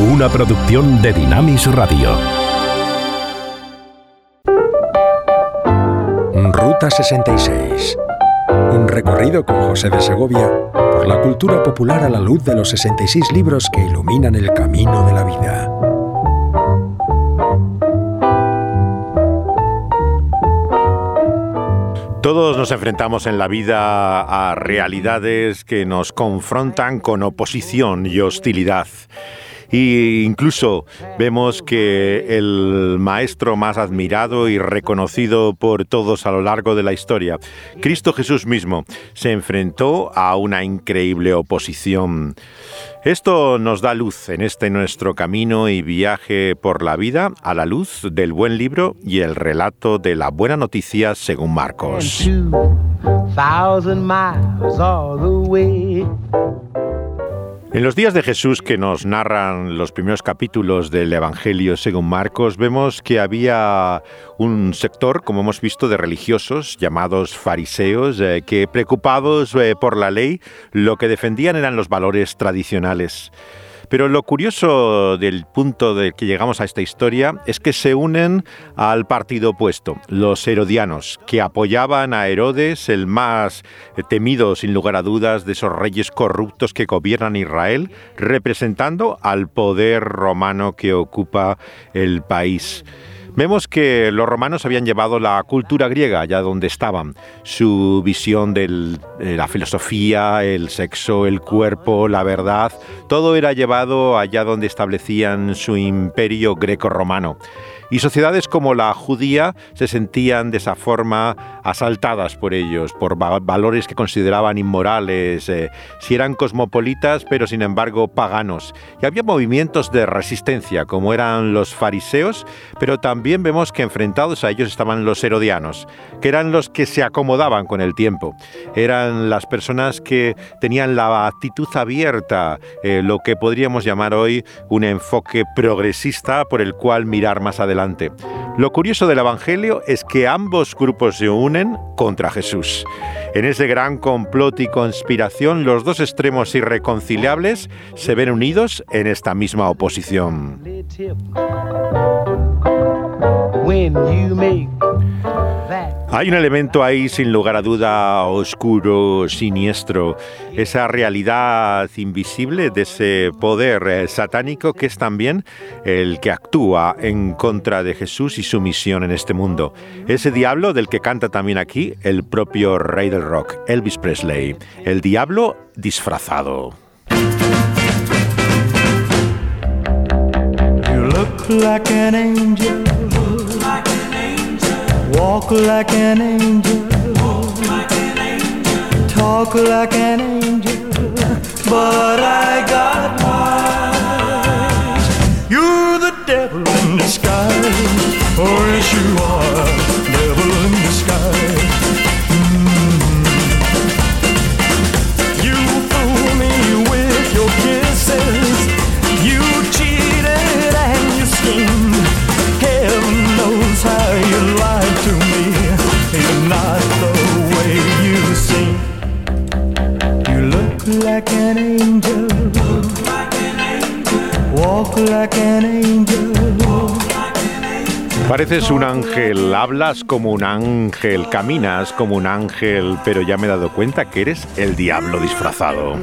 una producción de Dinamis Radio. Ruta 66. Un recorrido con José de Segovia por la cultura popular a la luz de los 66 libros que iluminan el camino de la vida. Todos nos enfrentamos en la vida a realidades que nos confrontan con oposición y hostilidad. Y incluso vemos que el maestro más admirado y reconocido por todos a lo largo de la historia, Cristo Jesús mismo, se enfrentó a una increíble oposición. Esto nos da luz en este nuestro camino y viaje por la vida a la luz del buen libro y el relato de la buena noticia según Marcos. En los días de Jesús que nos narran los primeros capítulos del Evangelio según Marcos, vemos que había un sector, como hemos visto, de religiosos llamados fariseos, eh, que preocupados eh, por la ley, lo que defendían eran los valores tradicionales. Pero lo curioso del punto del que llegamos a esta historia es que se unen al partido opuesto, los herodianos, que apoyaban a Herodes, el más temido sin lugar a dudas de esos reyes corruptos que gobiernan Israel, representando al poder romano que ocupa el país. Vemos que los romanos habían llevado la cultura griega allá donde estaban. Su visión de la filosofía, el sexo, el cuerpo, la verdad, todo era llevado allá donde establecían su imperio greco-romano y sociedades como la judía se sentían de esa forma asaltadas por ellos, por valores que consideraban inmorales, eh, si eran cosmopolitas pero sin embargo paganos. Y había movimientos de resistencia como eran los fariseos, pero también vemos que enfrentados a ellos estaban los herodianos, que eran los que se acomodaban con el tiempo, eran las personas que tenían la actitud abierta, eh, lo que podríamos llamar hoy un enfoque progresista por el cual mirar más adelante lo curioso del Evangelio es que ambos grupos se unen contra Jesús. En ese gran complot y conspiración, los dos extremos irreconciliables se ven unidos en esta misma oposición. Hay un elemento ahí sin lugar a duda oscuro, siniestro, esa realidad invisible de ese poder eh, satánico que es también el que actúa en contra de Jesús y su misión en este mundo. Ese diablo del que canta también aquí el propio rey del rock, Elvis Presley, el diablo disfrazado. Walk like an angel. Walk like an angel. Talk like an angel. But I got wise. You're the devil in disguise. Oh, yes, you are. Pareces un ángel, hablas como un ángel, caminas como un ángel, pero ya me he dado cuenta que eres el diablo disfrazado.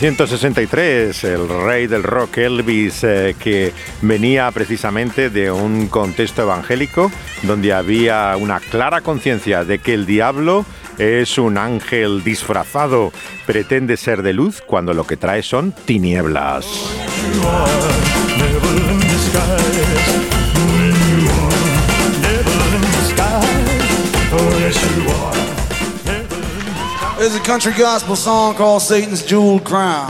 1963, el rey del rock Elvis, eh, que venía precisamente de un contexto evangélico donde había una clara conciencia de que el diablo es un ángel disfrazado, pretende ser de luz cuando lo que trae son tinieblas. There's a country gospel song called Satan's Jewel Crown.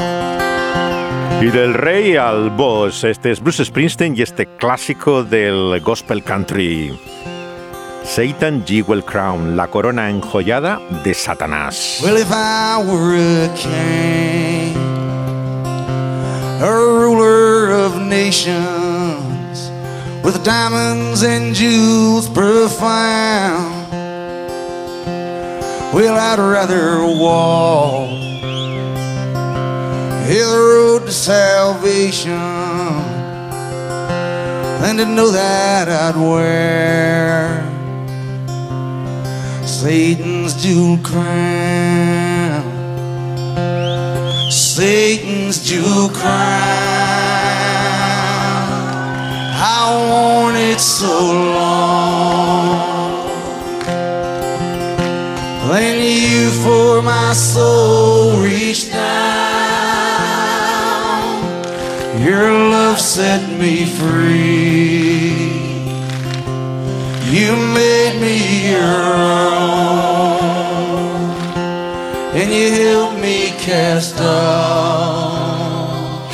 Y del rey al boss, este es Bruce Springsteen y este clásico del gospel country. Satan Jewel Crown, la corona enjollada de Satanás. Well, if I were a king, a ruler of nations, with diamonds and jewels profound. Well, I'd rather walk the road to salvation than to know that I'd wear Satan's jewel crown. Satan's jewel crown. I worn it so long. For my soul reached down. Your love set me free. You made me your own. And you helped me cast off.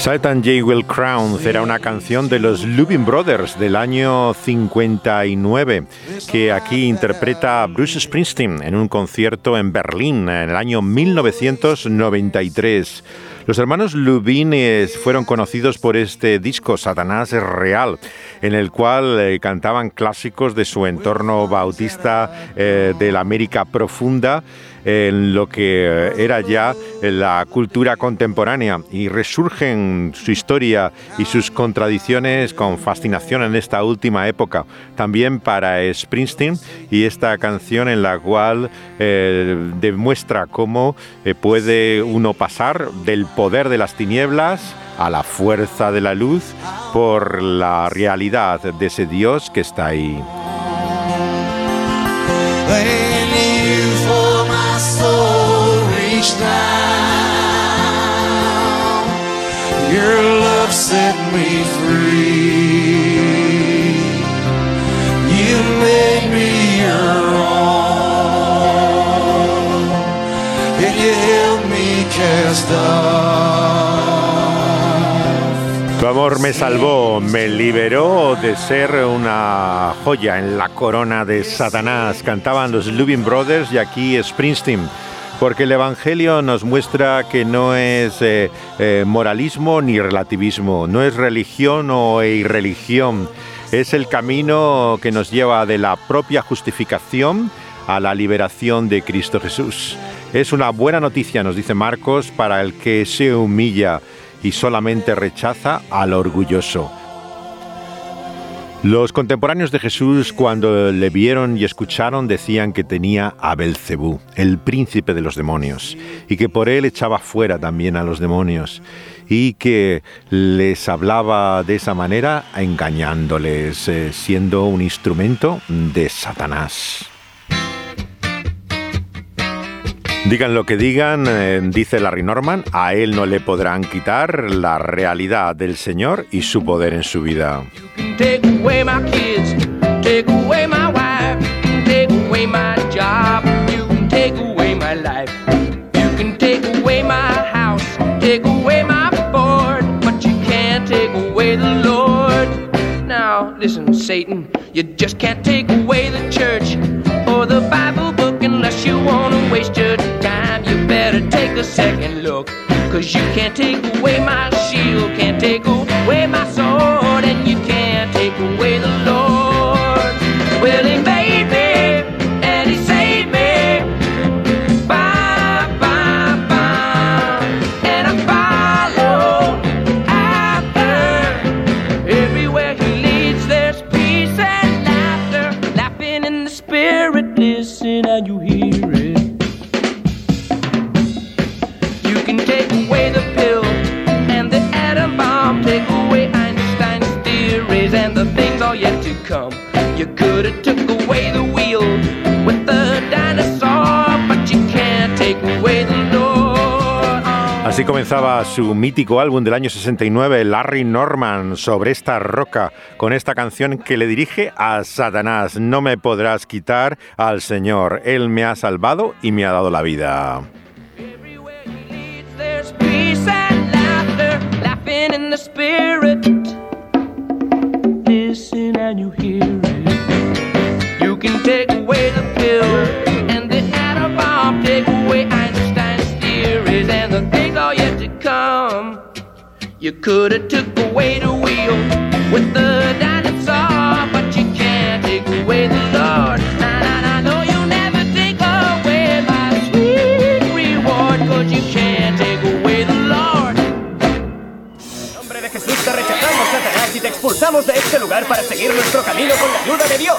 Satan J. Will Crown será una canción de los Lubin Brothers del año 59 que aquí interpreta Bruce Springsteen en un concierto en Berlín en el año 1993. Los hermanos Lubin fueron conocidos por este disco Satanás es real, en el cual eh, cantaban clásicos de su entorno bautista eh, de la América profunda en lo que era ya la cultura contemporánea y resurgen su historia y sus contradicciones con fascinación en esta última época. También para Springsteen y esta canción en la cual eh, demuestra cómo eh, puede uno pasar del poder de las tinieblas a la fuerza de la luz por la realidad de ese Dios que está ahí. Me free. You made me your own. You me cast. Tu amor me salvó, me liberó de ser una joya en la corona de Satanás. Cantaban los Lubin Brothers y aquí Springsteen. Porque el Evangelio nos muestra que no es eh, eh, moralismo ni relativismo, no es religión o irreligión, es el camino que nos lleva de la propia justificación a la liberación de Cristo Jesús. Es una buena noticia, nos dice Marcos, para el que se humilla y solamente rechaza al orgulloso. Los contemporáneos de Jesús, cuando le vieron y escucharon, decían que tenía a Belcebú, el príncipe de los demonios, y que por él echaba fuera también a los demonios, y que les hablaba de esa manera, engañándoles, eh, siendo un instrumento de Satanás. Digan lo que digan, eh, dice Larry Norman, a él no le podrán quitar la realidad del Señor y su poder en su vida. Take away my kids, take away my wife, take away my job, you can take away my life. You can take away my house, take away my Ford, but you can't take away the Lord. Now, listen, Satan, you just can't take away the church or the Bible book unless you want to waste your time. You better take a second look, cause you can't take away my shield, can't take away my sword, Así comenzaba su mítico álbum del año 69, Larry Norman, sobre esta roca, con esta canción que le dirige a Satanás. No me podrás quitar al Señor. Él me ha salvado y me ha dado la vida. Can take away the pill You could have took away the wheel with the dinosaur, but you can't take away the Lord. Nah, nah, nah, no, you'll never take away my sweet reward, cause you can't take away the Lord. En nombre de Jesús te rechazamos, Satanás, y te expulsamos de este lugar para seguir nuestro camino con la ayuda de Dios.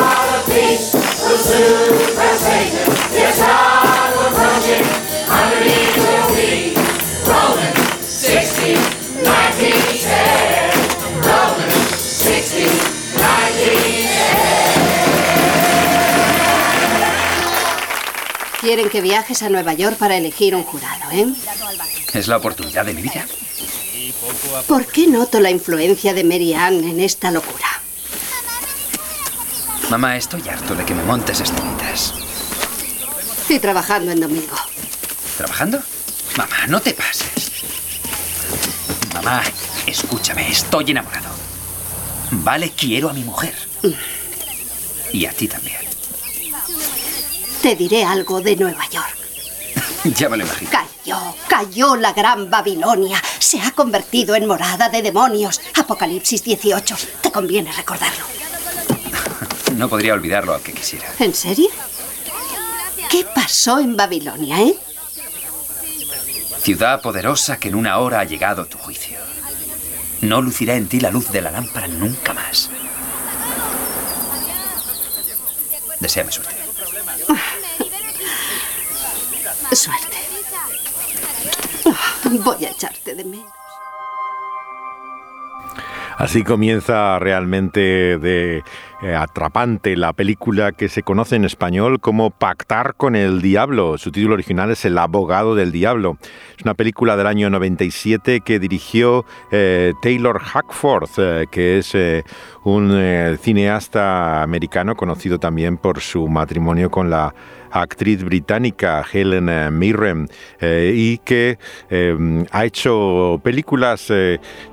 Quieren que viajes a Nueva York para elegir un jurado, ¿eh? Es la oportunidad de mi vida. ¿Por qué noto la influencia de Mary Ann en esta locura? Mamá, estoy harto de que me montes estrellitas. Y trabajando en domingo. ¿Trabajando? Mamá, no te pases. Mamá, escúchame, estoy enamorado. Vale, quiero a mi mujer. Y a ti también. Te diré algo de Nueva York. Ya me lo imagino. Cayó, cayó la gran Babilonia. Se ha convertido en morada de demonios. Apocalipsis 18. Te conviene recordarlo. No podría olvidarlo aunque quisiera. ¿En serio? ¿Qué pasó en Babilonia, eh? Ciudad poderosa que en una hora ha llegado tu juicio. No lucirá en ti la luz de la lámpara nunca más. Deseame suerte. Suerte. Ah, Voy a echarte de menos. Así comienza realmente de eh, atrapante la película que se conoce en español como Pactar con el Diablo. Su título original es El abogado del diablo. Es una película del año 97 que dirigió eh, Taylor Hackforth, eh, que es un cineasta americano conocido también por su matrimonio con la actriz británica Helen Mirren y que ha hecho películas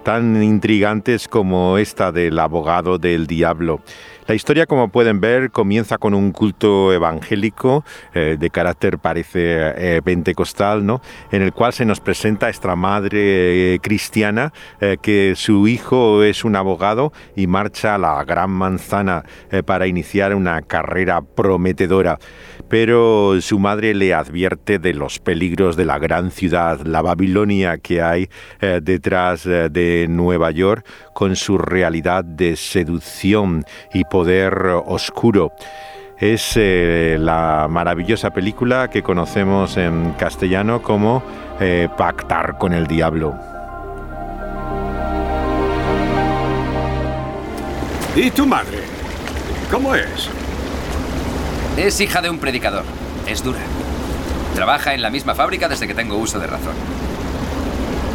tan intrigantes como esta del abogado del diablo. La historia, como pueden ver, comienza con un culto evangélico eh, de carácter parece eh, pentecostal, ¿no? En el cual se nos presenta esta madre eh, cristiana eh, que su hijo es un abogado y marcha a la gran manzana para iniciar una carrera prometedora. Pero su madre le advierte de los peligros de la gran ciudad, la Babilonia que hay detrás de Nueva York, con su realidad de seducción y poder oscuro. Es eh, la maravillosa película que conocemos en castellano como eh, Pactar con el Diablo. ¿Y tu madre? ¿Cómo es? Es hija de un predicador. Es dura. Trabaja en la misma fábrica desde que tengo uso de razón.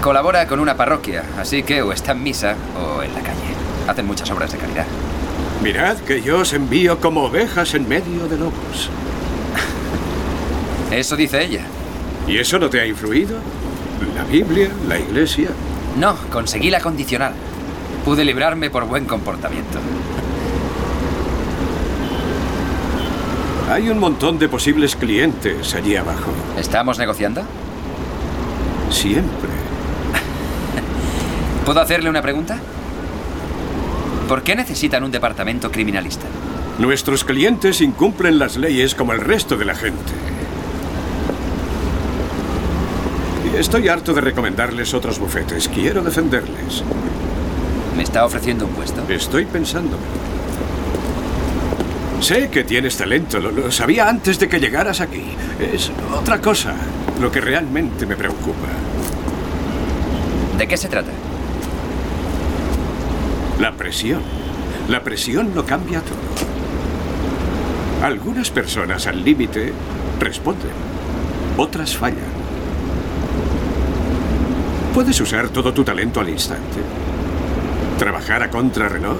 Colabora con una parroquia, así que o está en misa o en la calle. Hacen muchas obras de caridad. Mirad que yo os envío como ovejas en medio de lobos. Eso dice ella. ¿Y eso no te ha influido? ¿La Biblia? ¿La iglesia? No, conseguí la condicional. Pude librarme por buen comportamiento. Hay un montón de posibles clientes allí abajo. ¿Estamos negociando? Siempre. ¿Puedo hacerle una pregunta? ¿Por qué necesitan un departamento criminalista? Nuestros clientes incumplen las leyes como el resto de la gente. Estoy harto de recomendarles otros bufetes. Quiero defenderles. ¿Me está ofreciendo un puesto? Estoy pensando. Sé que tienes talento, lo, lo sabía antes de que llegaras aquí. Es otra cosa lo que realmente me preocupa. ¿De qué se trata? La presión. La presión lo cambia todo. Algunas personas al límite responden, otras fallan. Puedes usar todo tu talento al instante, trabajar a contrarreloj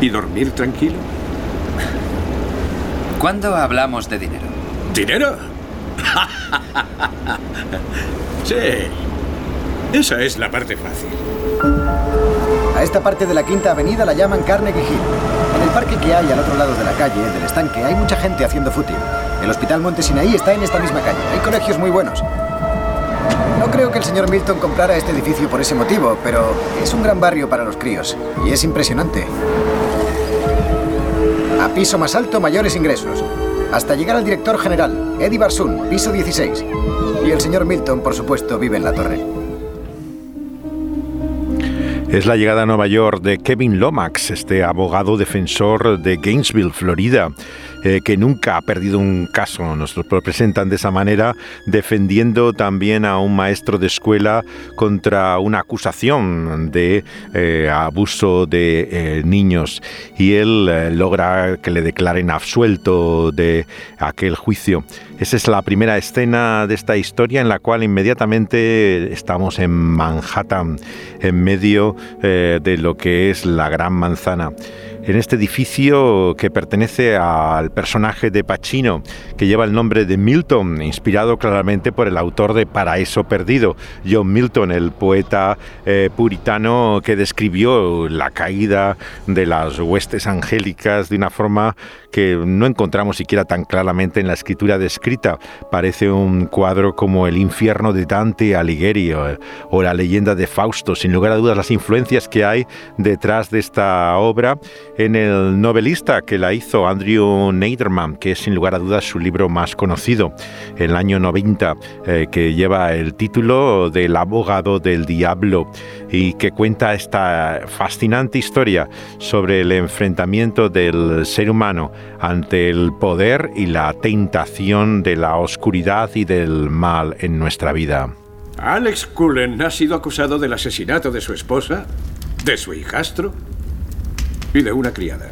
y dormir tranquilo. ¿Cuándo hablamos de dinero? ¿Dinero? sí. Esa es la parte fácil. A esta parte de la Quinta Avenida la llaman Carnegie Hill. En el parque que hay al otro lado de la calle, del estanque, hay mucha gente haciendo footing. El Hospital Monte Sinaí está en esta misma calle. Hay colegios muy buenos. No creo que el señor Milton comprara este edificio por ese motivo, pero es un gran barrio para los críos. Y es impresionante. A piso más alto, mayores ingresos. Hasta llegar al director general, Eddie Barsun, piso 16. Y el señor Milton, por supuesto, vive en la torre. Es la llegada a Nueva York de Kevin Lomax, este abogado defensor de Gainesville, Florida, eh, que nunca ha perdido un caso. Nos lo presentan de esa manera, defendiendo también a un maestro de escuela contra una acusación de eh, abuso de eh, niños. Y él logra que le declaren absuelto de aquel juicio. Esa es la primera escena de esta historia en la cual inmediatamente estamos en Manhattan, en medio de lo que es la Gran Manzana. En este edificio que pertenece al personaje de Pacino, que lleva el nombre de Milton, inspirado claramente por el autor de Paraíso Perdido, John Milton, el poeta eh, puritano que describió la caída de las huestes angélicas de una forma que no encontramos siquiera tan claramente en la escritura descrita. Parece un cuadro como El infierno de Dante Alighieri o, la leyenda de Fausto. Sin lugar a dudas, las influencias que hay detrás de esta obra en el novelista que la hizo, Andrew Neiderman, que es sin lugar a dudas su libro más conocido, el año 90, eh, que lleva el título del abogado del diablo y que cuenta esta fascinante historia sobre el enfrentamiento del ser humano ante el poder y la tentación de la oscuridad y del mal en nuestra vida. Alex Cullen ha sido acusado del asesinato de su esposa, de su hijastro y de una criada.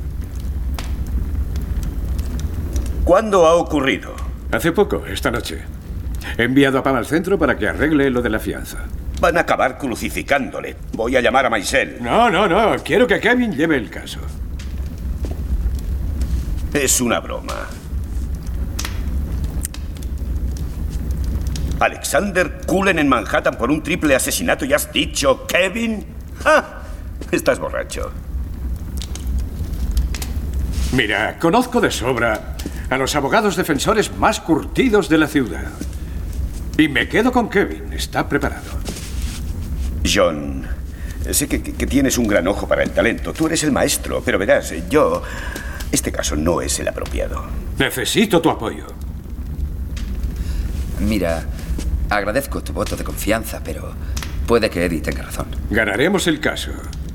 ¿Cuándo ha ocurrido? Hace poco, esta noche. He enviado a Pam al centro para que arregle lo de la fianza. Van a acabar crucificándole. Voy a llamar a Maisel. No, no, no. Quiero que Kevin lleve el caso. Es una broma. Alexander Cullen en Manhattan por un triple asesinato y has dicho, Kevin. ¡Ah! Estás borracho. Mira, conozco de sobra a los abogados defensores más curtidos de la ciudad. Y me quedo con Kevin. Está preparado. John, sé que, tienes un gran ojo para el talento. Tú eres el maestro, pero verás, yo... Este caso no es el apropiado. Necesito tu apoyo. Mira, agradezco tu voto de confianza, pero puede que Eddie tenga razón. Ganaremos el caso.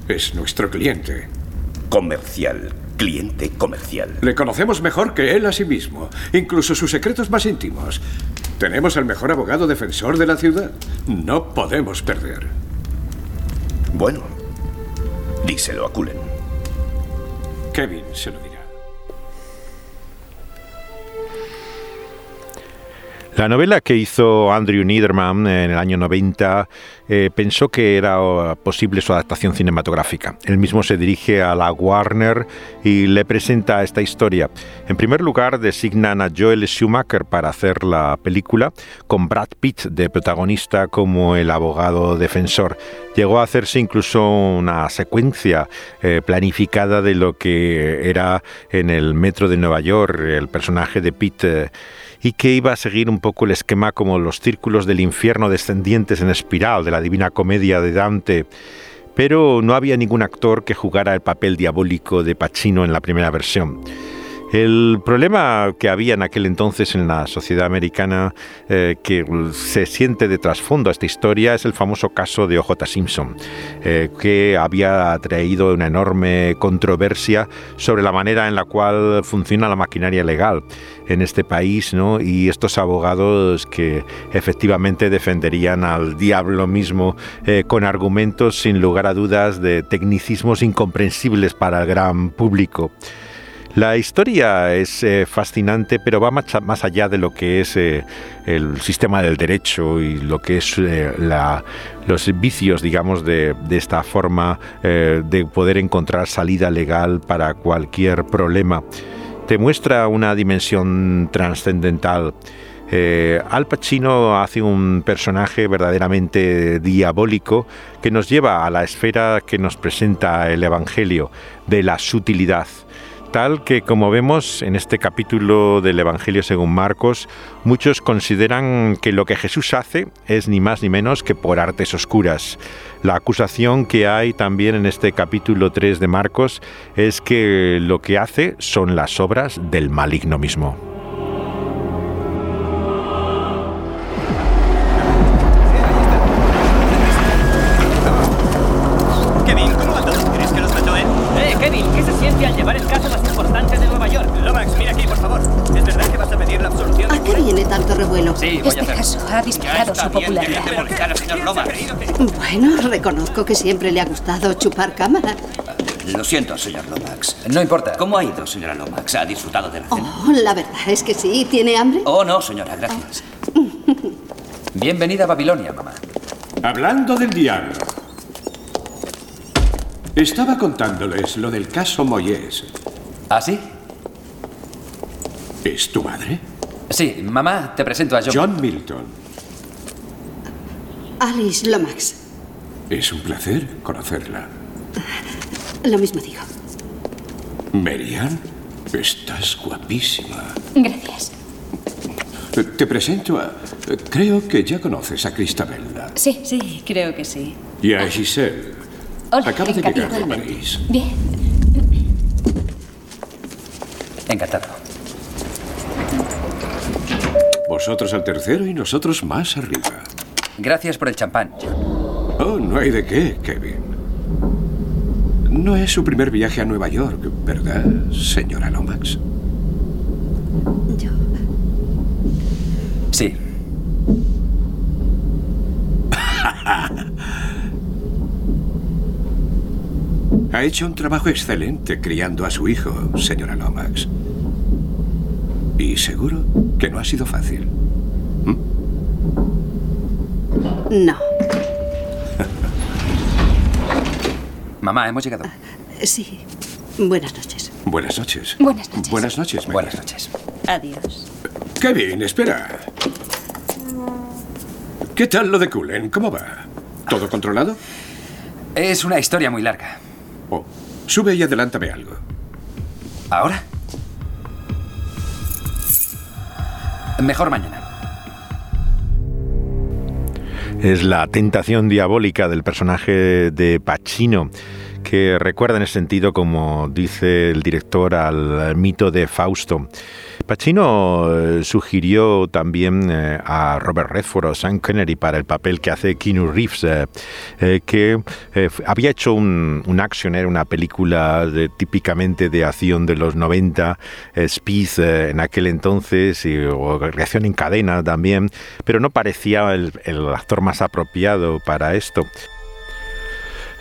Es nuestro cliente. Comercial. Cliente comercial. Le conocemos mejor que él a sí mismo, incluso sus secretos más íntimos. Tenemos al mejor abogado defensor de la ciudad. No podemos perder. Bueno, díselo a Cullen. Kevin se lo dirá. La novela que hizo Andrew Niederman en el año 90 eh, pensó que era oh, posible su adaptación cinematográfica. Él mismo se dirige a la Warner y le presenta esta historia. En primer lugar, designan a Joel Schumacher para hacer la película, con Brad Pitt de protagonista como el abogado defensor. Llegó a hacerse incluso una secuencia eh, planificada de lo que era en el metro de Nueva York el personaje de Pitt. eh, y que iba a seguir un poco el esquema como los círculos del infierno descendientes en espiral de la Divina Comedia de Dante. Pero no había ningún actor que jugara el papel diabólico de Pacino en la primera versión. El problema que había en aquel entonces en la sociedad americana eh, que se siente de trasfondo a esta historia es el famoso caso de OJ Simpson, eh, que había traído una enorme controversia sobre la manera en la cual funciona la maquinaria legal en este país, ¿no? Y estos abogados que efectivamente defenderían al diablo mismo eh, con argumentos sin lugar a dudas de tecnicismos incomprensibles para el gran público. La historia es eh, fascinante, pero va más, allá de lo que es eh, el sistema del derecho y lo que es eh, los vicios, digamos, de, esta forma de poder encontrar salida legal para cualquier problema. Te muestra una dimensión trascendental. Al Pacino hace un personaje verdaderamente diabólico que nos lleva a la esfera que nos presenta el Evangelio de la sutilidad tal que, como vemos en este capítulo del Evangelio según Marcos, muchos consideran que lo que Jesús hace es ni más ni menos que por artes oscuras. La acusación que hay también en este capítulo 3 de Marcos es que lo que hace son las obras del maligno mismo. Bueno, reconozco que siempre le ha gustado chupar cámara. Lo siento, señor Lomax. No importa. ¿Cómo ha ido, señora Lomax? ¿Ha disfrutado de la cena? Oh, la verdad es que sí. ¿Tiene hambre? Oh, no, señora, gracias. Bienvenida a Babilonia, mamá. Hablando del diablo. Estaba contándoles lo del caso Moyes. ¿Ah, sí? ¿Es tu madre? Sí, mamá, te presento a John. John Milton. Alice Lomax. Es un placer conocerla. Lo mismo digo. Marian, estás guapísima. Gracias. Te presento a... Creo que ya conoces a Cristabella. Sí, sí, creo que sí. Y a Giselle. Hola, Acaba de llegar de París. Bien. Encantado. Vosotros al tercero y nosotros más arriba. Gracias por el champán. Oh, no hay de qué, Kevin. No es su primer viaje a Nueva York, ¿verdad, señora Lomax? Yo. Sí. ha hecho un trabajo excelente criando a su hijo, señora Lomax. Y seguro que no ha sido fácil. ¿Mm? No. Mamá, hemos llegado. Sí. Buenas noches. Buenas noches. Buenas noches. Buenas noches. Mary. Buenas noches. Adiós. Kevin, espera. ¿Qué tal lo de Cullen? ¿Cómo va? ¿Todo controlado? Es una historia muy larga. Oh, sube y adelántame algo. ¿Ahora? Mejor mañana. Es la tentación diabólica del personaje de Pacino que recuerda en ese sentido, como dice el director, al mito de Fausto. Pacino eh, sugirió también eh, a Robert Redford o Sam Connery para el papel que hace Keanu Reeves, eh, que había hecho un, un action, era una película típicamente de acción de los 90, Speed en aquel entonces, y, o reacción en cadena también, pero no parecía el, el actor más apropiado para esto.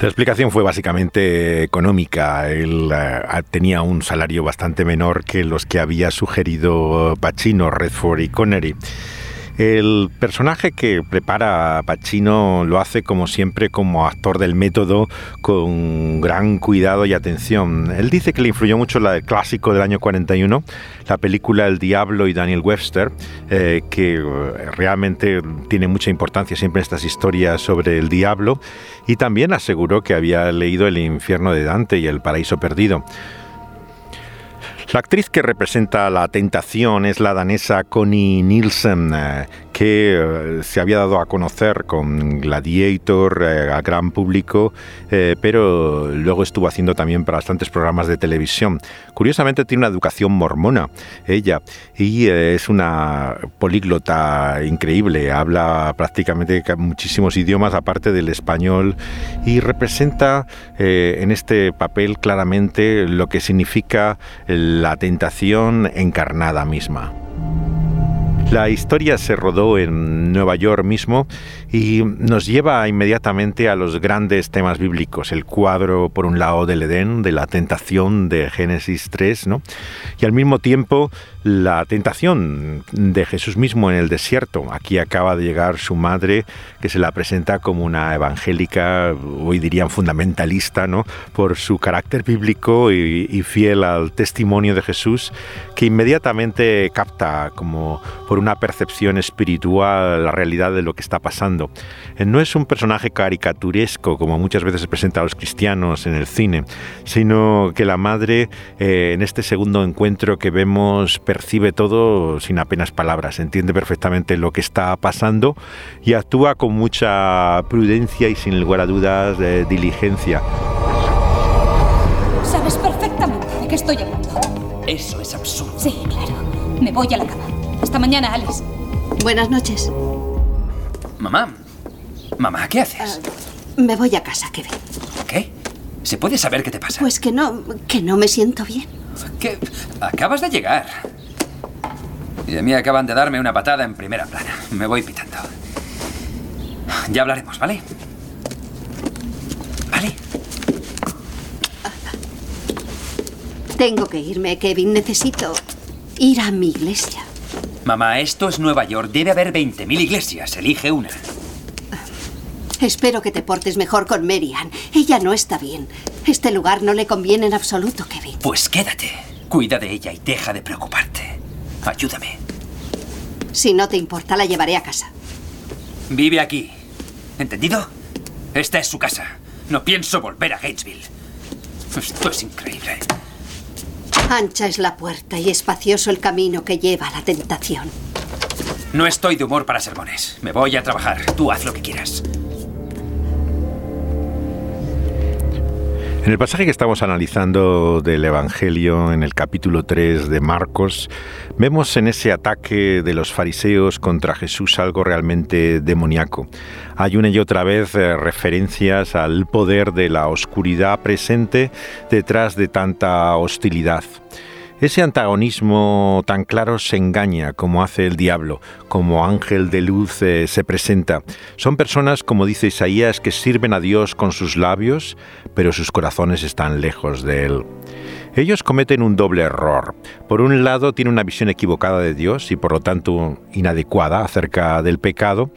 La explicación fue básicamente económica. Él uh, tenía un salario bastante menor que los que había sugerido Pacino, Redford y Connery. El personaje que prepara a Pacino lo hace como siempre como actor del método con gran cuidado y atención. Él dice que le influyó mucho el clásico del año 41, la película El Diablo y Daniel Webster, eh, que eh, realmente tiene mucha importancia siempre en estas historias sobre el diablo, y también aseguró que había leído El infierno de Dante y El paraíso perdido. La actriz que representa la tentación es la danesa Connie Nielsen, eh, que eh, se había dado a conocer con Gladiator eh, a gran público, eh, pero luego estuvo haciendo también para bastantes programas de televisión. Curiosamente tiene una educación mormona, ella, y es una políglota increíble, habla prácticamente muchísimos idiomas aparte del español y representa en este papel claramente lo que significa la tentación encarnada misma. La historia se rodó en Nueva York mismo y nos lleva inmediatamente a los grandes temas bíblicos. El cuadro, por un lado, del Edén, de la tentación de Génesis 3, ¿no? y al mismo tiempo la tentación de Jesús mismo en el desierto. Aquí acaba de llegar su madre, que se la presenta como una evangélica, hoy dirían fundamentalista, ¿no? por su carácter bíblico y, y fiel al testimonio de Jesús, que inmediatamente capta como por una percepción espiritual la realidad de lo que está pasando. Eh, no es un personaje caricaturesco como muchas veces se presenta a los cristianos en el cine, sino que la madre eh, en este segundo encuentro que vemos percibe todo sin apenas palabras, entiende perfectamente lo que está pasando y actúa con mucha prudencia y sin lugar a dudas de diligencia. Sabes perfectamente de qué estoy hablando. Eso es absurdo. Sí, claro. Me voy a la cama. Hasta mañana, Alice. Buenas noches. Mamá. Mamá, ¿qué haces? Me voy a casa, Kevin. ¿Qué? ¿Se puede saber qué te pasa? Pues que no, que no me siento bien. ¿Qué? Acabas de llegar. Y a mí acaban de darme una patada en primera plana. Me voy pitando. Ya hablaremos, ¿vale? ¿Vale? Tengo que irme, Kevin. Necesito ir a mi iglesia. Mamá, esto es Nueva York. Debe haber 20.000 iglesias. Elige una. Espero que te portes mejor con Marian. Ella no está bien. Este lugar no le conviene en absoluto, Kevin. Pues quédate. Cuida de ella y deja de preocuparte. Ayúdame. Si no te importa, la llevaré a casa. Vive aquí. ¿Entendido? Esta es su casa. No pienso volver a Gatesville. Esto es increíble. Ancha es la puerta y espacioso el camino que lleva a la tentación. No estoy de humor para sermones. Me voy a trabajar. Tú haz lo que quieras. En el pasaje que estamos analizando del Evangelio, en el capítulo 3 de Marcos, vemos en ese ataque de los fariseos contra Jesús algo realmente demoníaco. Hay una y otra vez eh, referencias al poder de la oscuridad presente detrás de tanta hostilidad. Ese antagonismo tan claro se engaña como hace el diablo, como ángel de luz eh, se presenta. Son personas, como dice Isaías, que sirven a Dios con sus labios, pero sus corazones están lejos de Él. Ellos cometen un doble error. Por un lado, tienen una visión equivocada de Dios y por lo tanto inadecuada acerca del pecado,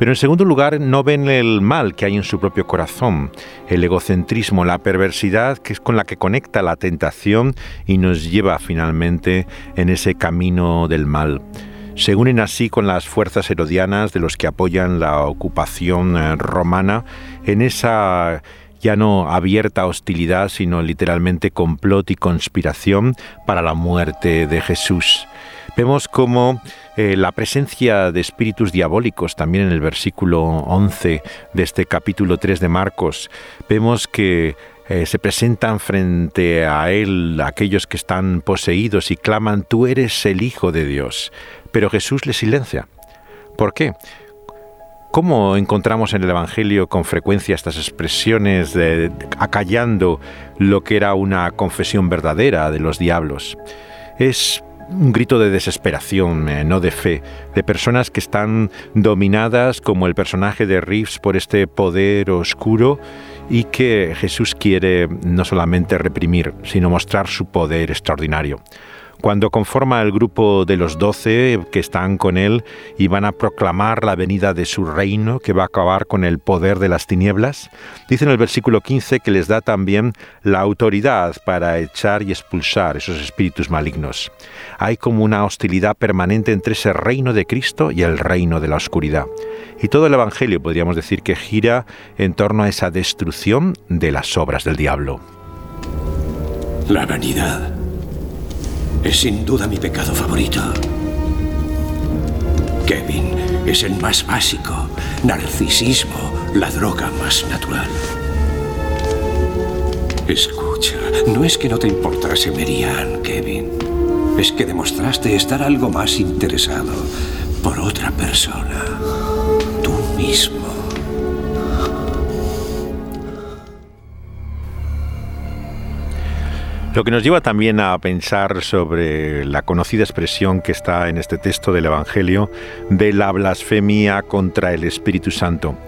pero en segundo lugar, no ven el mal que hay en su propio corazón, el egocentrismo, la perversidad que es con la que conecta la tentación y nos lleva finalmente en ese camino del mal. Se unen así con las fuerzas herodianas de los que apoyan la ocupación eh, romana en esa ya no abierta hostilidad, sino literalmente complot y conspiración para la muerte de Jesús. Vemos cómo eh, la presencia de espíritus diabólicos también en el versículo 11 de este capítulo 3 de Marcos. Vemos que eh, se presentan frente a él aquellos que están poseídos y claman, tú eres el Hijo de Dios. Pero Jesús les silencia. ¿Por qué? ¿Cómo encontramos en el Evangelio con frecuencia estas expresiones de, acallando lo que era una confesión verdadera de los diablos? Es un grito de desesperación, eh, no de fe, de personas que están dominadas como el personaje de Reeves por este poder oscuro y que Jesús quiere no solamente reprimir, sino mostrar su poder extraordinario cuando conforma el grupo de los doce que están con él y van a proclamar la venida de su reino que va a acabar con el poder de las tinieblas, dice en el versículo 15 que les da también la autoridad para echar y expulsar esos espíritus malignos. Hay como una hostilidad permanente entre ese reino de Cristo y el reino de la oscuridad. Y todo el Evangelio podríamos decir que gira en torno a esa destrucción de las obras del diablo. La vanidad es sin duda mi pecado favorito. Kevin es el más básico. Narcisismo, la droga más natural. Escucha, no es que no te importase Merian, Kevin. Es que demostraste estar algo más interesado por otra persona. Tú mismo. Lo que nos lleva también a pensar sobre la conocida expresión que está en este texto del Evangelio de la blasfemia contra el Espíritu Santo.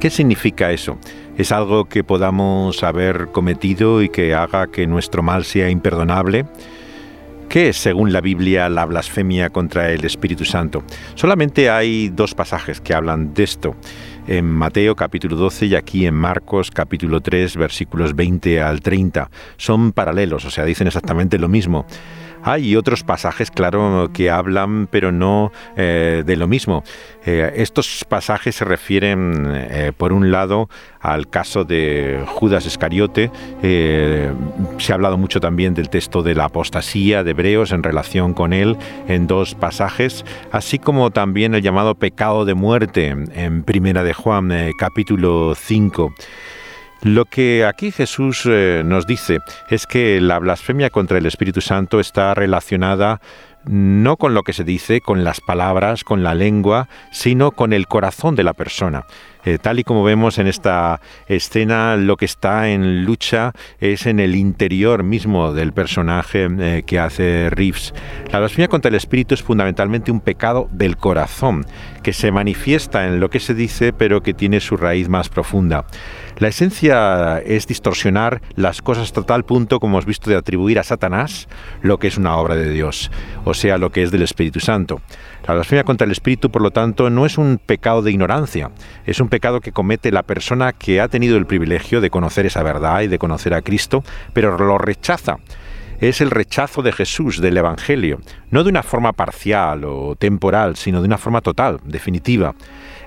¿Qué significa eso? ¿Es algo que podamos haber cometido y que haga que nuestro mal sea imperdonable? ¿Qué es, según la Biblia, la blasfemia contra el Espíritu Santo? Solamente hay dos pasajes que hablan de esto en Mateo capítulo 12 y aquí en Marcos capítulo 3 versículos 20 al 30. Son paralelos, o sea, dicen exactamente lo mismo. Hay otros pasajes, claro, que hablan, pero no eh, de lo mismo. Eh, estos pasajes se refieren, eh, por un lado, al caso de Judas Iscariote. se ha hablado mucho también del texto de la apostasía de Hebreos en relación con él en dos pasajes, así como también el llamado pecado de muerte en Primera de Juan, capítulo 5. Lo que aquí Jesús eh, nos dice es que la blasfemia contra el Espíritu Santo está relacionada no con lo que se dice, con las palabras, con la lengua, sino con el corazón de la persona. Eh, tal y como vemos en esta escena, lo que está en lucha es en el interior mismo del personaje eh, que hace Reeves. La blasfemia contra el espíritu es fundamentalmente un pecado del corazón, que se manifiesta en lo que se dice, pero que tiene su raíz más profunda. La esencia es distorsionar las cosas hasta tal punto, como hemos visto, de atribuir a Satanás lo que es una obra de Dios, o sea, lo que es del Espíritu Santo. La blasfemia contra el Espíritu, por lo tanto, no es un pecado de ignorancia, es un pecado que comete la persona que ha tenido el privilegio de conocer esa verdad y de conocer a Cristo, pero lo rechaza es el rechazo de Jesús, del Evangelio, no de una forma parcial o temporal, sino de una forma total, definitiva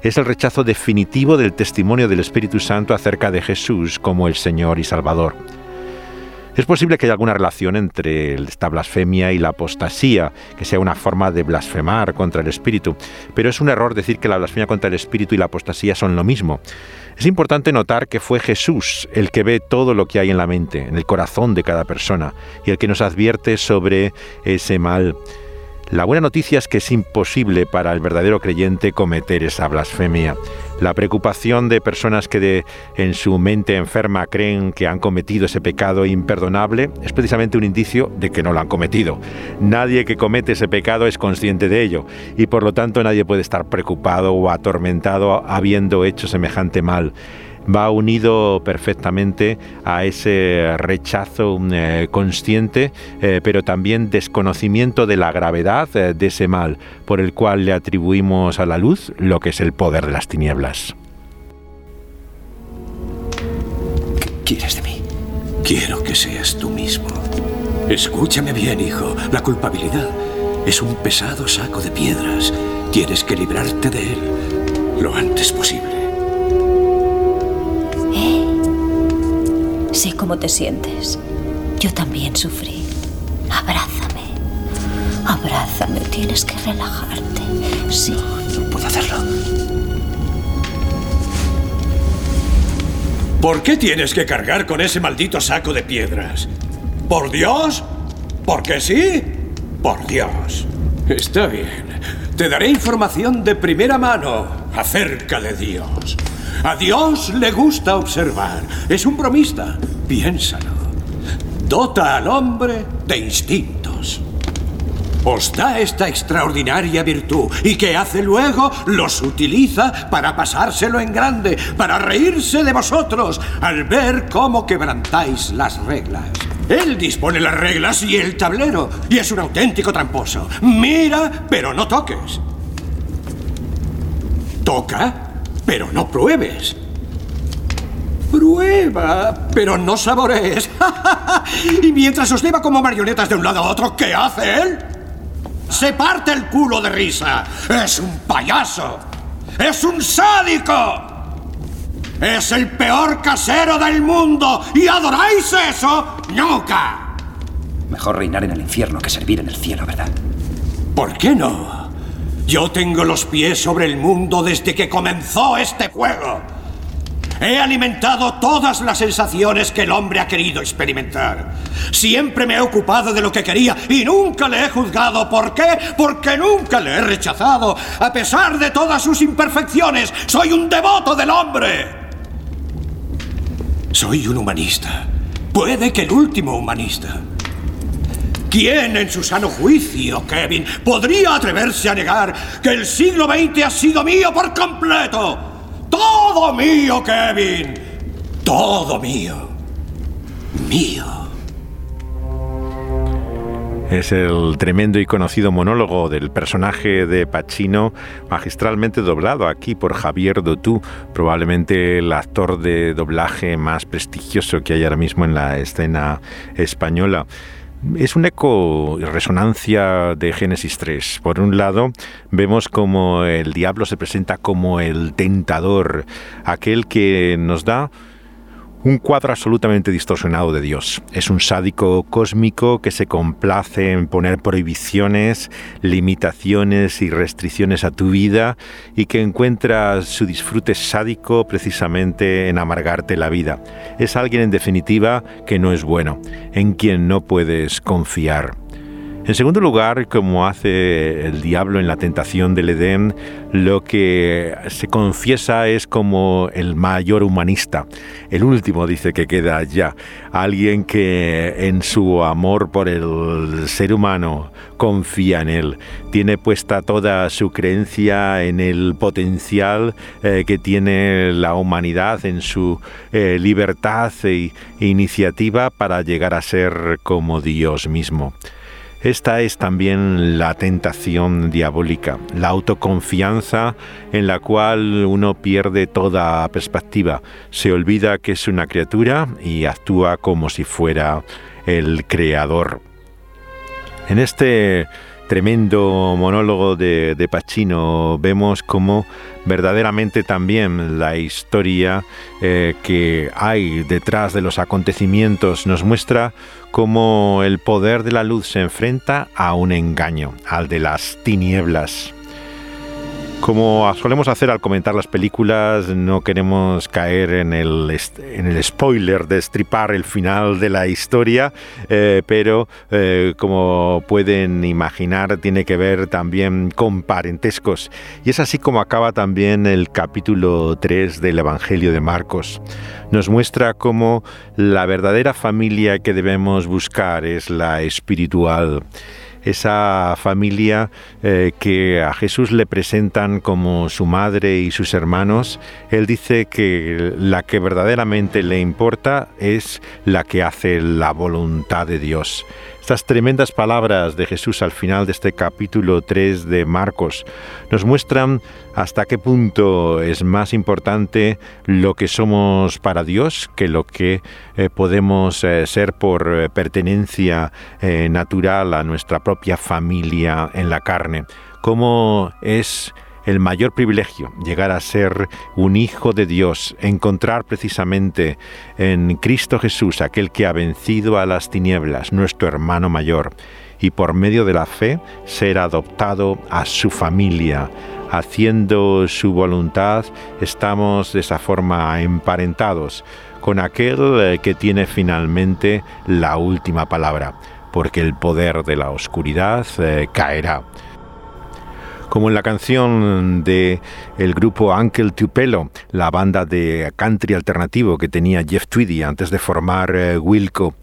es el rechazo definitivo del testimonio del Espíritu Santo acerca de Jesús como el Señor y Salvador. Es posible que haya alguna relación entre esta blasfemia y la apostasía, que sea una forma de blasfemar contra el Espíritu, pero es un error decir que la blasfemia contra el Espíritu y la apostasía son lo mismo. Es importante notar que fue Jesús el que ve todo lo que hay en la mente, en el corazón de cada persona, y el que nos advierte sobre ese mal. La buena noticia es que es imposible para el verdadero creyente cometer esa blasfemia. La preocupación de personas que de, en su mente enferma creen que han cometido ese pecado imperdonable es precisamente un indicio de que no lo han cometido. Nadie que comete ese pecado es consciente de ello y por lo tanto nadie puede estar preocupado o atormentado habiendo hecho semejante mal va unido perfectamente a ese rechazo eh, consciente, eh, pero también desconocimiento de la gravedad eh, de ese mal, por el cual le atribuimos a la luz lo que es el poder de las tinieblas. ¿Qué quieres de mí? Quiero que seas tú mismo. Escúchame bien, hijo. La culpabilidad es un pesado saco de piedras. Tienes que librarte de él lo antes posible. Sé cómo te sientes. Yo también sufrí. Abrázame. Abrázame. Tienes que relajarte. Sí. No, puedo hacerlo. ¿Por qué tienes que cargar con ese maldito saco de piedras? ¿Por Dios? ¿Por qué sí? Por Dios. Está bien. Te daré información de primera mano acerca de Dios. A Dios le gusta observar. Es un bromista. Piénsalo. Dota al hombre de instintos. Os da esta extraordinaria virtud y que hace luego los utiliza para pasárselo en grande, para reírse de vosotros al ver cómo quebrantáis las reglas. Él dispone las reglas y el tablero y es un auténtico tramposo. Mira, pero no toques. Toca pero no pruebes. Prueba, pero no saborees. y mientras os lleva como marionetas de un lado a otro, ¿qué hace él? Se parte el culo de risa. Es un payaso. Es un sádico. Es el peor casero del mundo. ¿Y adoráis eso? Nunca. Mejor reinar en el infierno que servir en el cielo, ¿verdad? ¿Por qué no? Yo tengo los pies sobre el mundo desde que comenzó este juego. He alimentado todas las sensaciones que el hombre ha querido experimentar. Siempre me he ocupado de lo que quería y nunca le he juzgado. ¿Por qué? Porque nunca le he rechazado. A pesar de todas sus imperfecciones, soy un devoto del hombre. Soy un humanista. Puede que el último humanista. ¿Quién en su sano juicio, Kevin, podría atreverse a negar que el siglo XX ha sido mío por completo? Todo mío, Kevin. Todo mío. Mío. Es el tremendo y conocido monólogo del personaje de Pacino, magistralmente doblado aquí por Javier Dotú, probablemente el actor de doblaje más prestigioso que hay ahora mismo en la escena española. Es un eco y resonancia de Génesis 3. Por un lado, vemos como el diablo se presenta como el tentador, aquel que nos da un cuadro absolutamente distorsionado de Dios. Es un sádico cósmico que se complace en poner prohibiciones, limitaciones y restricciones a tu vida y que encuentra su disfrute sádico precisamente en amargarte la vida. Es alguien en definitiva que no es bueno, en quien no puedes confiar. En segundo lugar, como hace el diablo en la tentación del Edén, lo que se confiesa es como el mayor humanista. El último dice que queda ya. Alguien que en su amor por el ser humano confía en él. Tiene puesta toda su creencia en el potencial eh, que tiene la humanidad, en su eh, libertad e iniciativa para llegar a ser como Dios mismo. Esta es también la tentación diabólica, la autoconfianza en la cual uno pierde toda perspectiva, se olvida que es una criatura y actúa como si fuera el creador. En este tremendo monólogo de, Pacino vemos cómo verdaderamente también la historia eh, que hay detrás de los acontecimientos nos muestra cómo el poder de la luz se enfrenta a un engaño, al de las tinieblas. Como solemos hacer al comentar las películas, no queremos caer en el, en el spoiler de estripar el final de la historia, eh, pero eh, como pueden imaginar tiene que ver también con parentescos. Y es así como acaba también el capítulo 3 del Evangelio de Marcos. Nos muestra cómo la verdadera familia que debemos buscar es la espiritual esa familia eh, que a Jesús le presentan como su madre y sus hermanos, él dice que la que verdaderamente le importa es la que hace la voluntad de Dios. Estas tremendas palabras de Jesús al final de este capítulo 3 de Marcos nos muestran hasta qué punto es más importante lo que somos para Dios que lo que eh, podemos eh, ser por eh, pertenencia natural a nuestra propia familia en la carne. Cómo es el mayor privilegio, llegar a ser un hijo de Dios, encontrar precisamente en Cristo Jesús aquel que ha vencido a las tinieblas, nuestro hermano mayor, y por medio de la fe ser adoptado a su familia. Haciendo su voluntad, estamos de esa forma emparentados con aquel eh, que tiene finalmente la última palabra, porque el poder de la oscuridad eh, caerá como en la canción de el grupo Uncle Tupelo, la banda de country alternativo que tenía Jeff Tweedy antes de formar eh, Wilco,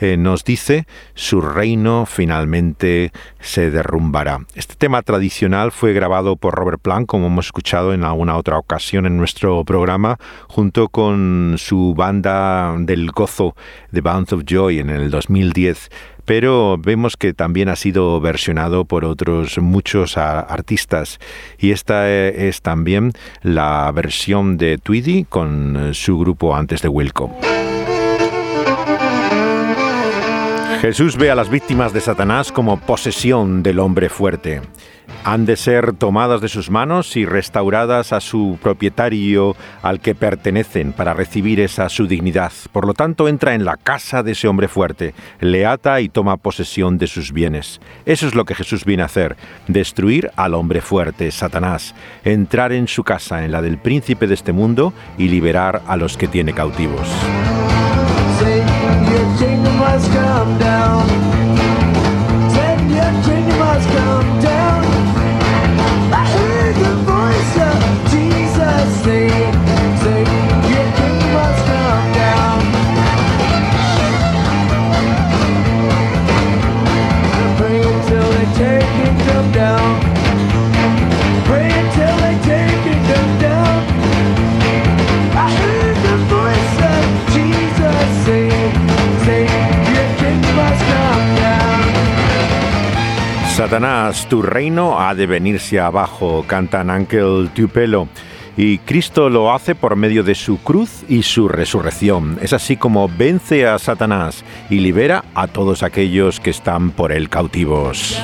eh, nos dice, su reino finalmente se derrumbará. Este tema tradicional fue grabado por Robert Plant, como hemos escuchado en alguna otra ocasión en nuestro programa, junto con su banda del gozo, The Bounce of Joy, en el 2010 pero vemos que también ha sido versionado por otros muchos artistas y esta eh, es también la versión de Tweedy con su grupo antes de Wilco. Jesús ve a las víctimas de Satanás como posesión del hombre fuerte. Han de ser tomadas de sus manos y restauradas a su propietario al que pertenecen para recibir esa su dignidad. Por lo tanto, entra en la casa de ese hombre fuerte, le ata y toma posesión de sus bienes. Eso es lo que Jesús viene a hacer, destruir al hombre fuerte, Satanás, entrar en su casa, en la del príncipe de este mundo, y liberar a los que tiene cautivos. Satanás, tu reino ha de venirse abajo, cantan Ángel Tupelo. Y Cristo lo hace por medio de su cruz y su resurrección. Es así como vence a Satanás y libera a todos aquellos que están por él cautivos.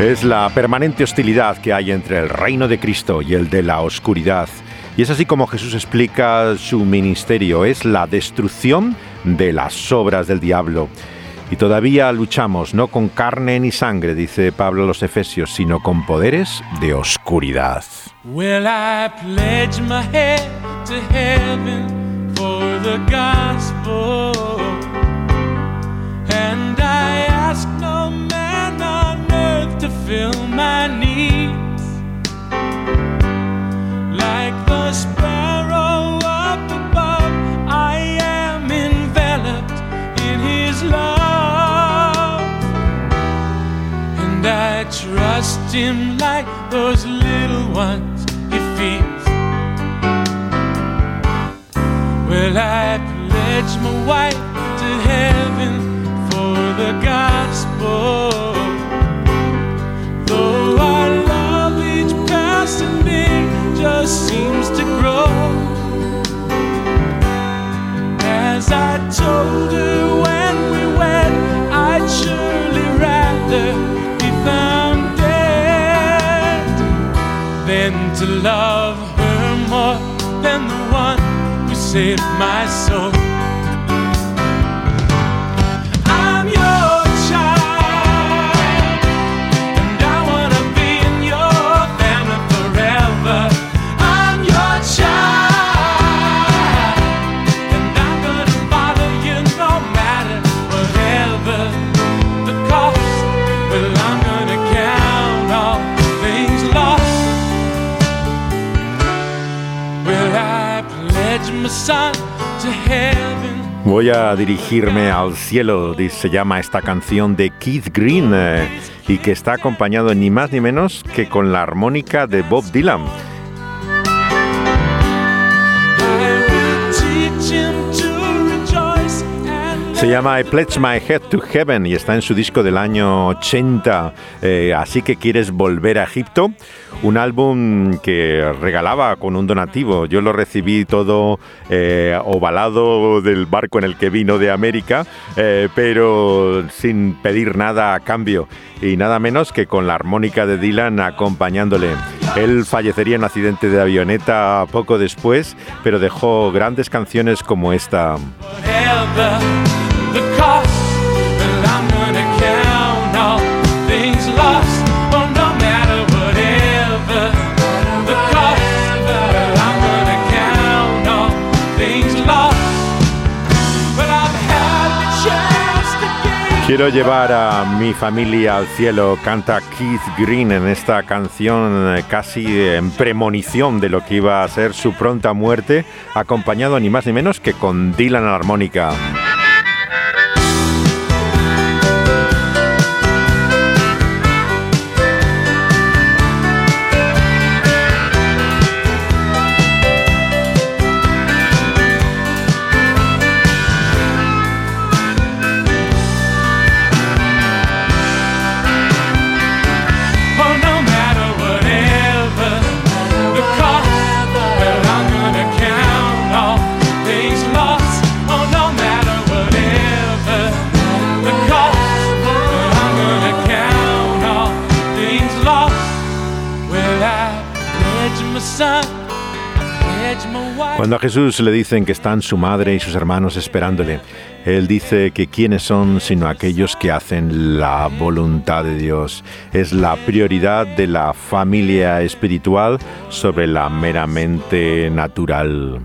Es la permanente hostilidad que hay entre el reino de Cristo y el de la oscuridad. Y es así como Jesús explica su ministerio, es la destrucción de las obras del diablo. Y todavía luchamos no con carne ni sangre, dice Pablo a los Efesios, sino con poderes de oscuridad. to fill my needs. Like the sparrow up above, I am enveloped in His love. And I trust Him like those little ones He feeds. Well, I pledge my wife to heaven for the gospel. Passing day just seems to grow. As I told her when we wed, I'd surely rather be found dead than to love her more than the one who saved my soul. Dirigirme al cielo, se llama esta canción de Keith Green eh, y que está acompañado ni más ni menos que con la armónica de Bob Dylan. Se llama I Pledge My Head to Heaven y está en su disco del año 80. eh, así que quieres volver a Egipto. Un álbum que regalaba con un donativo. Yo lo recibí todo eh, ovalado del barco en el que vino de América, eh, pero sin pedir nada a cambio. Y nada menos que con la armónica de Dylan acompañándole. Él fallecería en un accidente de avioneta poco después, pero dejó grandes canciones como esta. Quiero llevar a mi familia al cielo, canta Keith Green en esta canción eh, casi en premonición de lo que iba a ser su pronta muerte, acompañado ni más ni menos que con Dylan armónica. A Jesús le dicen que están su madre y sus hermanos esperándole, Él dice que quiénes son sino aquellos que hacen la voluntad de Dios. Es la prioridad de la familia espiritual sobre la meramente natural.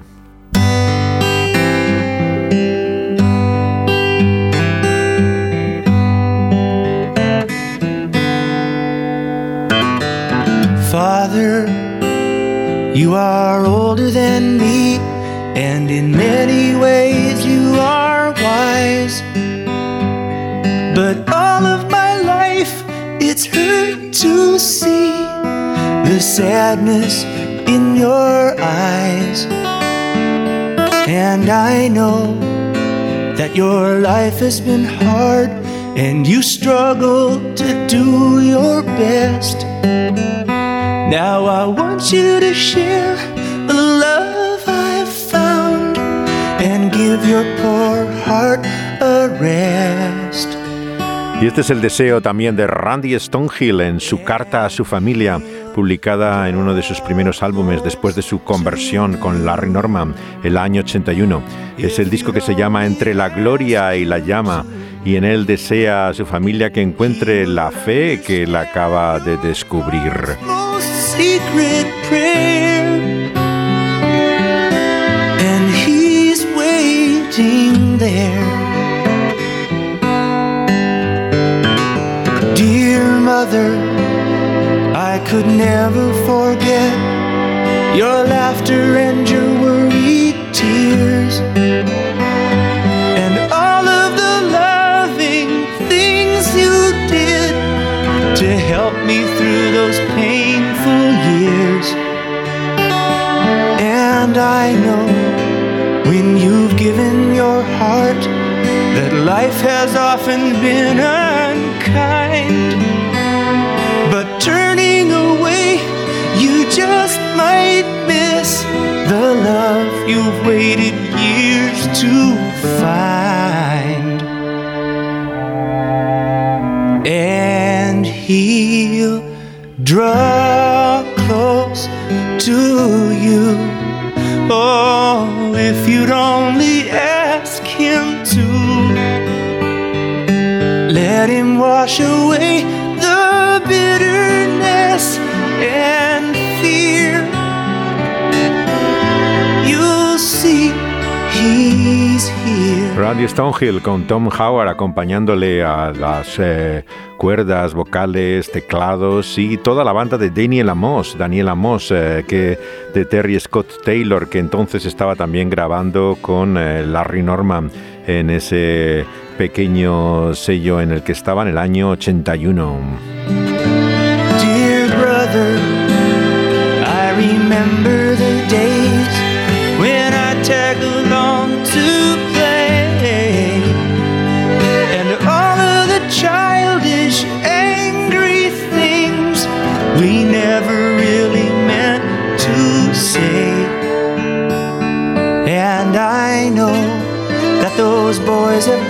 You are older than me, and in many ways you are wise. But all of my life, it's hurt to see the sadness in your eyes. And I know that your life has been hard, and you struggle to do your best. Now I want you to share the love I've found and give your poor heart a rest. Y este es el deseo también de Randy Stonehill en su carta a su familia, publicada en uno de sus primeros álbumes después de su conversión con Larry Norman el año 81. Es el disco que se llama Entre la Gloria y la Llama y en él desea a su familia que encuentre la fe que él acaba de descubrir. Secret prayer. And he's waiting there. Dear mother, I could never forget your laughter and your worried tears. And all of the loving things you did to help me through those painful I know when you've given your heart that life has often been unkind. But turning away, you just might miss the love you've waited years to find and he'll draw close to you. Oh, if you'd only ask him to. Let him wash away Randy Stonehill con Tom Howard acompañándole a las eh, cuerdas, vocales, teclados y toda la banda de Daniel Amos, Daniel Amos, eh, que de Terry Scott Taylor, que entonces estaba también grabando con eh, Larry Norman en ese pequeño sello en el que estaba en el año 81. Dear brother,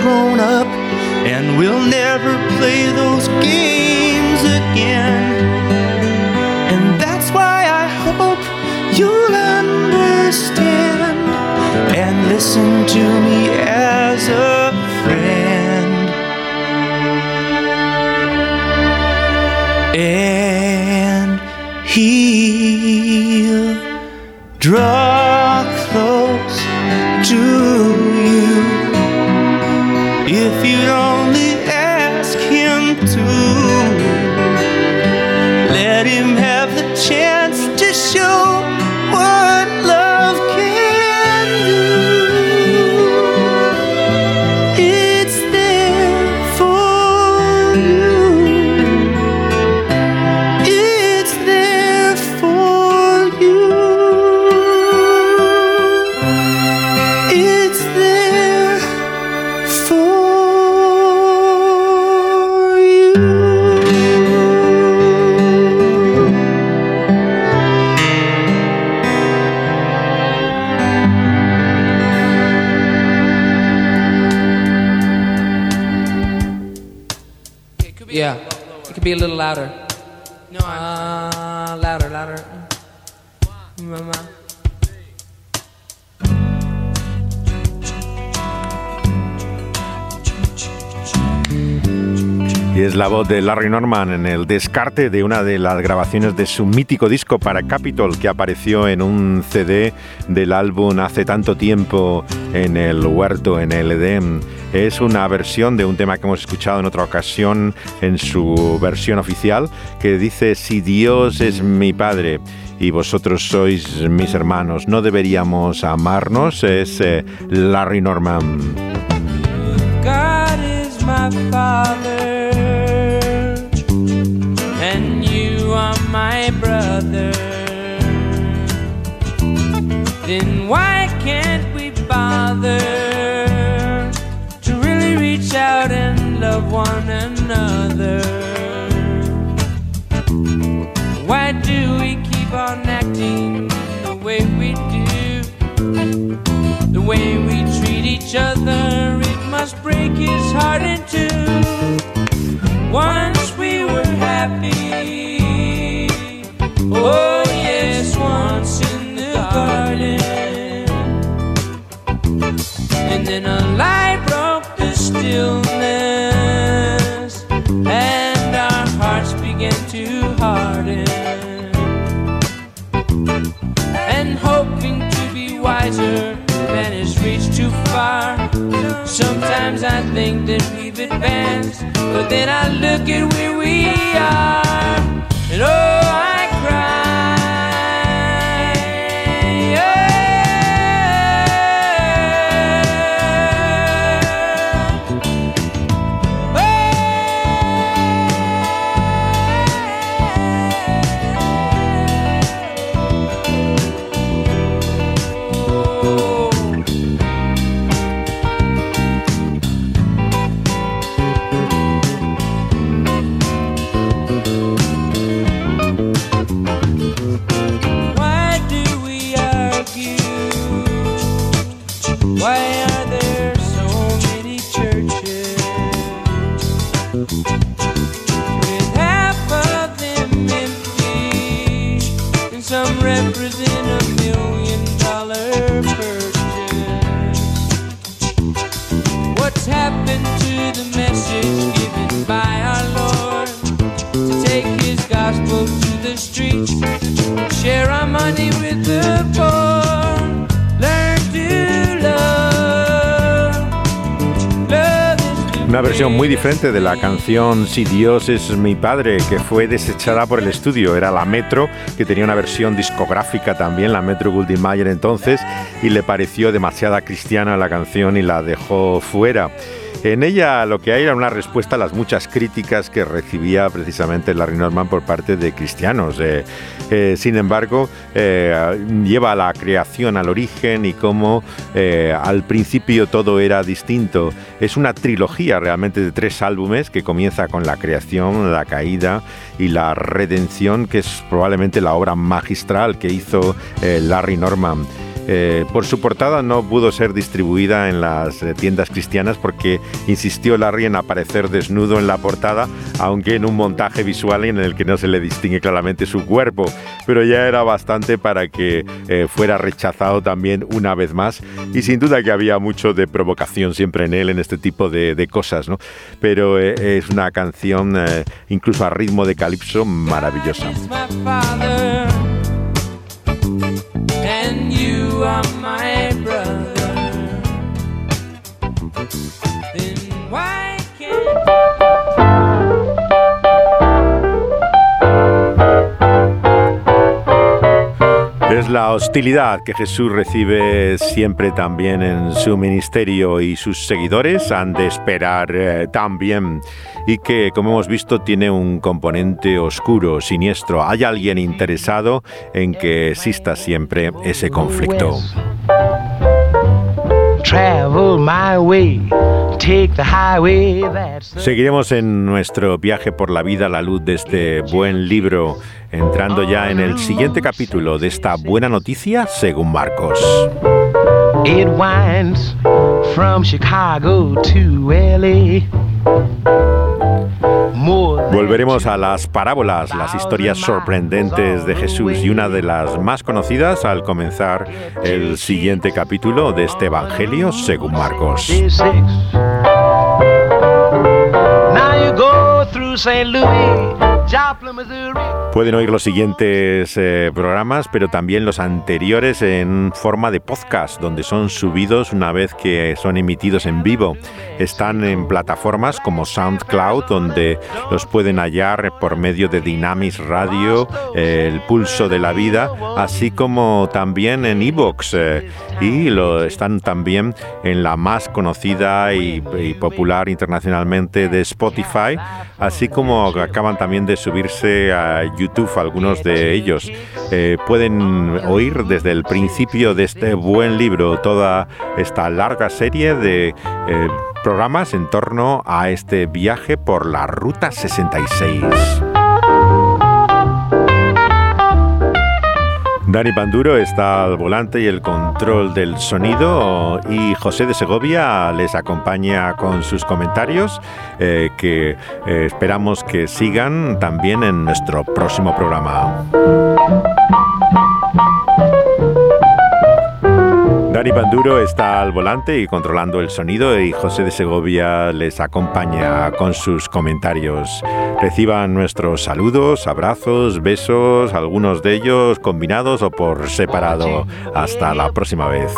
grown up and we'll never play those games again. And that's why I hope you'll understand and listen to me as a friend. And he'll draw close to be a little louder. Es la voz de Larry Norman en el descarte de una de las grabaciones de su mítico disco para Capitol que apareció en un CD del álbum hace tanto tiempo en el huerto, en el Edén. Es una versión de un tema que hemos escuchado en otra ocasión en su versión oficial que dice Si Dios es mi Padre y vosotros sois mis hermanos, ¿no deberíamos amarnos? Es eh, Larry Norman. God is my father, are my brother. Then why can't we bother to really reach out and love one another? Why do we keep on acting the way we do? The way we treat each other, it must break his heart in two. Once we were happy, oh yes, once in the garden. And then a lie broke the stillness, and our hearts began to harden. And hoping to be wiser than has reached too far. Sometimes I think that we've advanced, but then I look at where we are, and oh, muy diferente de la canción Si Dios es mi padre, que fue desechada por el estudio. Era la Metro, que tenía una versión discográfica también, la Metro Goldwyn Mayer entonces, y le pareció demasiada cristiana la canción y la dejó fuera. En ella lo que hay era una respuesta a las muchas críticas que recibía precisamente Larry Norman por parte de cristianos. Eh, eh, sin embargo, eh, lleva a la creación al origen y cómo al principio todo era distinto. Es una trilogía realmente de tres álbumes que comienza con la creación, la caída y la redención, que es probablemente la obra magistral que hizo Larry Norman. Eh, por su portada no pudo ser distribuida en las eh, tiendas cristianas porque insistió Larry en aparecer desnudo en la portada, aunque en un montaje visual en el que no se le distingue claramente su cuerpo, pero ya era bastante para que eh, fuera rechazado también una vez más y sin duda que había mucho de provocación siempre en él en este tipo de, de cosas, ¿no? Pero eh, es una canción eh, incluso a ritmo de calipso maravillosa. and you are my Es la hostilidad que Jesús recibe siempre también en su ministerio y sus seguidores han de esperar eh, también y que como hemos visto tiene un componente oscuro, siniestro. Hay alguien interesado en que exista siempre ese conflicto. Travel my way, take the highway that's Seguiremos en nuestro viaje por la vida a la luz de este buen libro, entrando ya en el siguiente capítulo de esta buena noticia según Marcos. It winds from Chicago to LA. Volveremos a las parábolas, las historias sorprendentes de Jesús y una de las más conocidas al comenzar el siguiente capítulo de este Evangelio según Marcos. Pueden oír los siguientes eh, programas, pero también los anteriores en forma de podcast, donde son subidos una vez que son emitidos en vivo. Están en plataformas como SoundCloud, donde los pueden hallar por medio de Dynamis Radio, eh, El Pulso de la Vida, así como también en iVoox. eh, y lo están también en la más conocida y, y popular internacionalmente de Spotify, así como acaban también de subirse a YouTube algunos de ellos. Eh, pueden oír desde el principio de este buen libro toda esta larga serie de eh, programas en torno a este viaje por la Ruta 66. Dani Panduro está al volante y el control del sonido y José de Segovia les acompaña con sus comentarios eh, que eh, esperamos que sigan también en nuestro próximo programa. Dani Panduro está al volante y controlando el sonido y José de Segovia les acompaña con sus comentarios. Reciban nuestros saludos, abrazos, besos, algunos de ellos combinados o por separado. Hasta la próxima vez.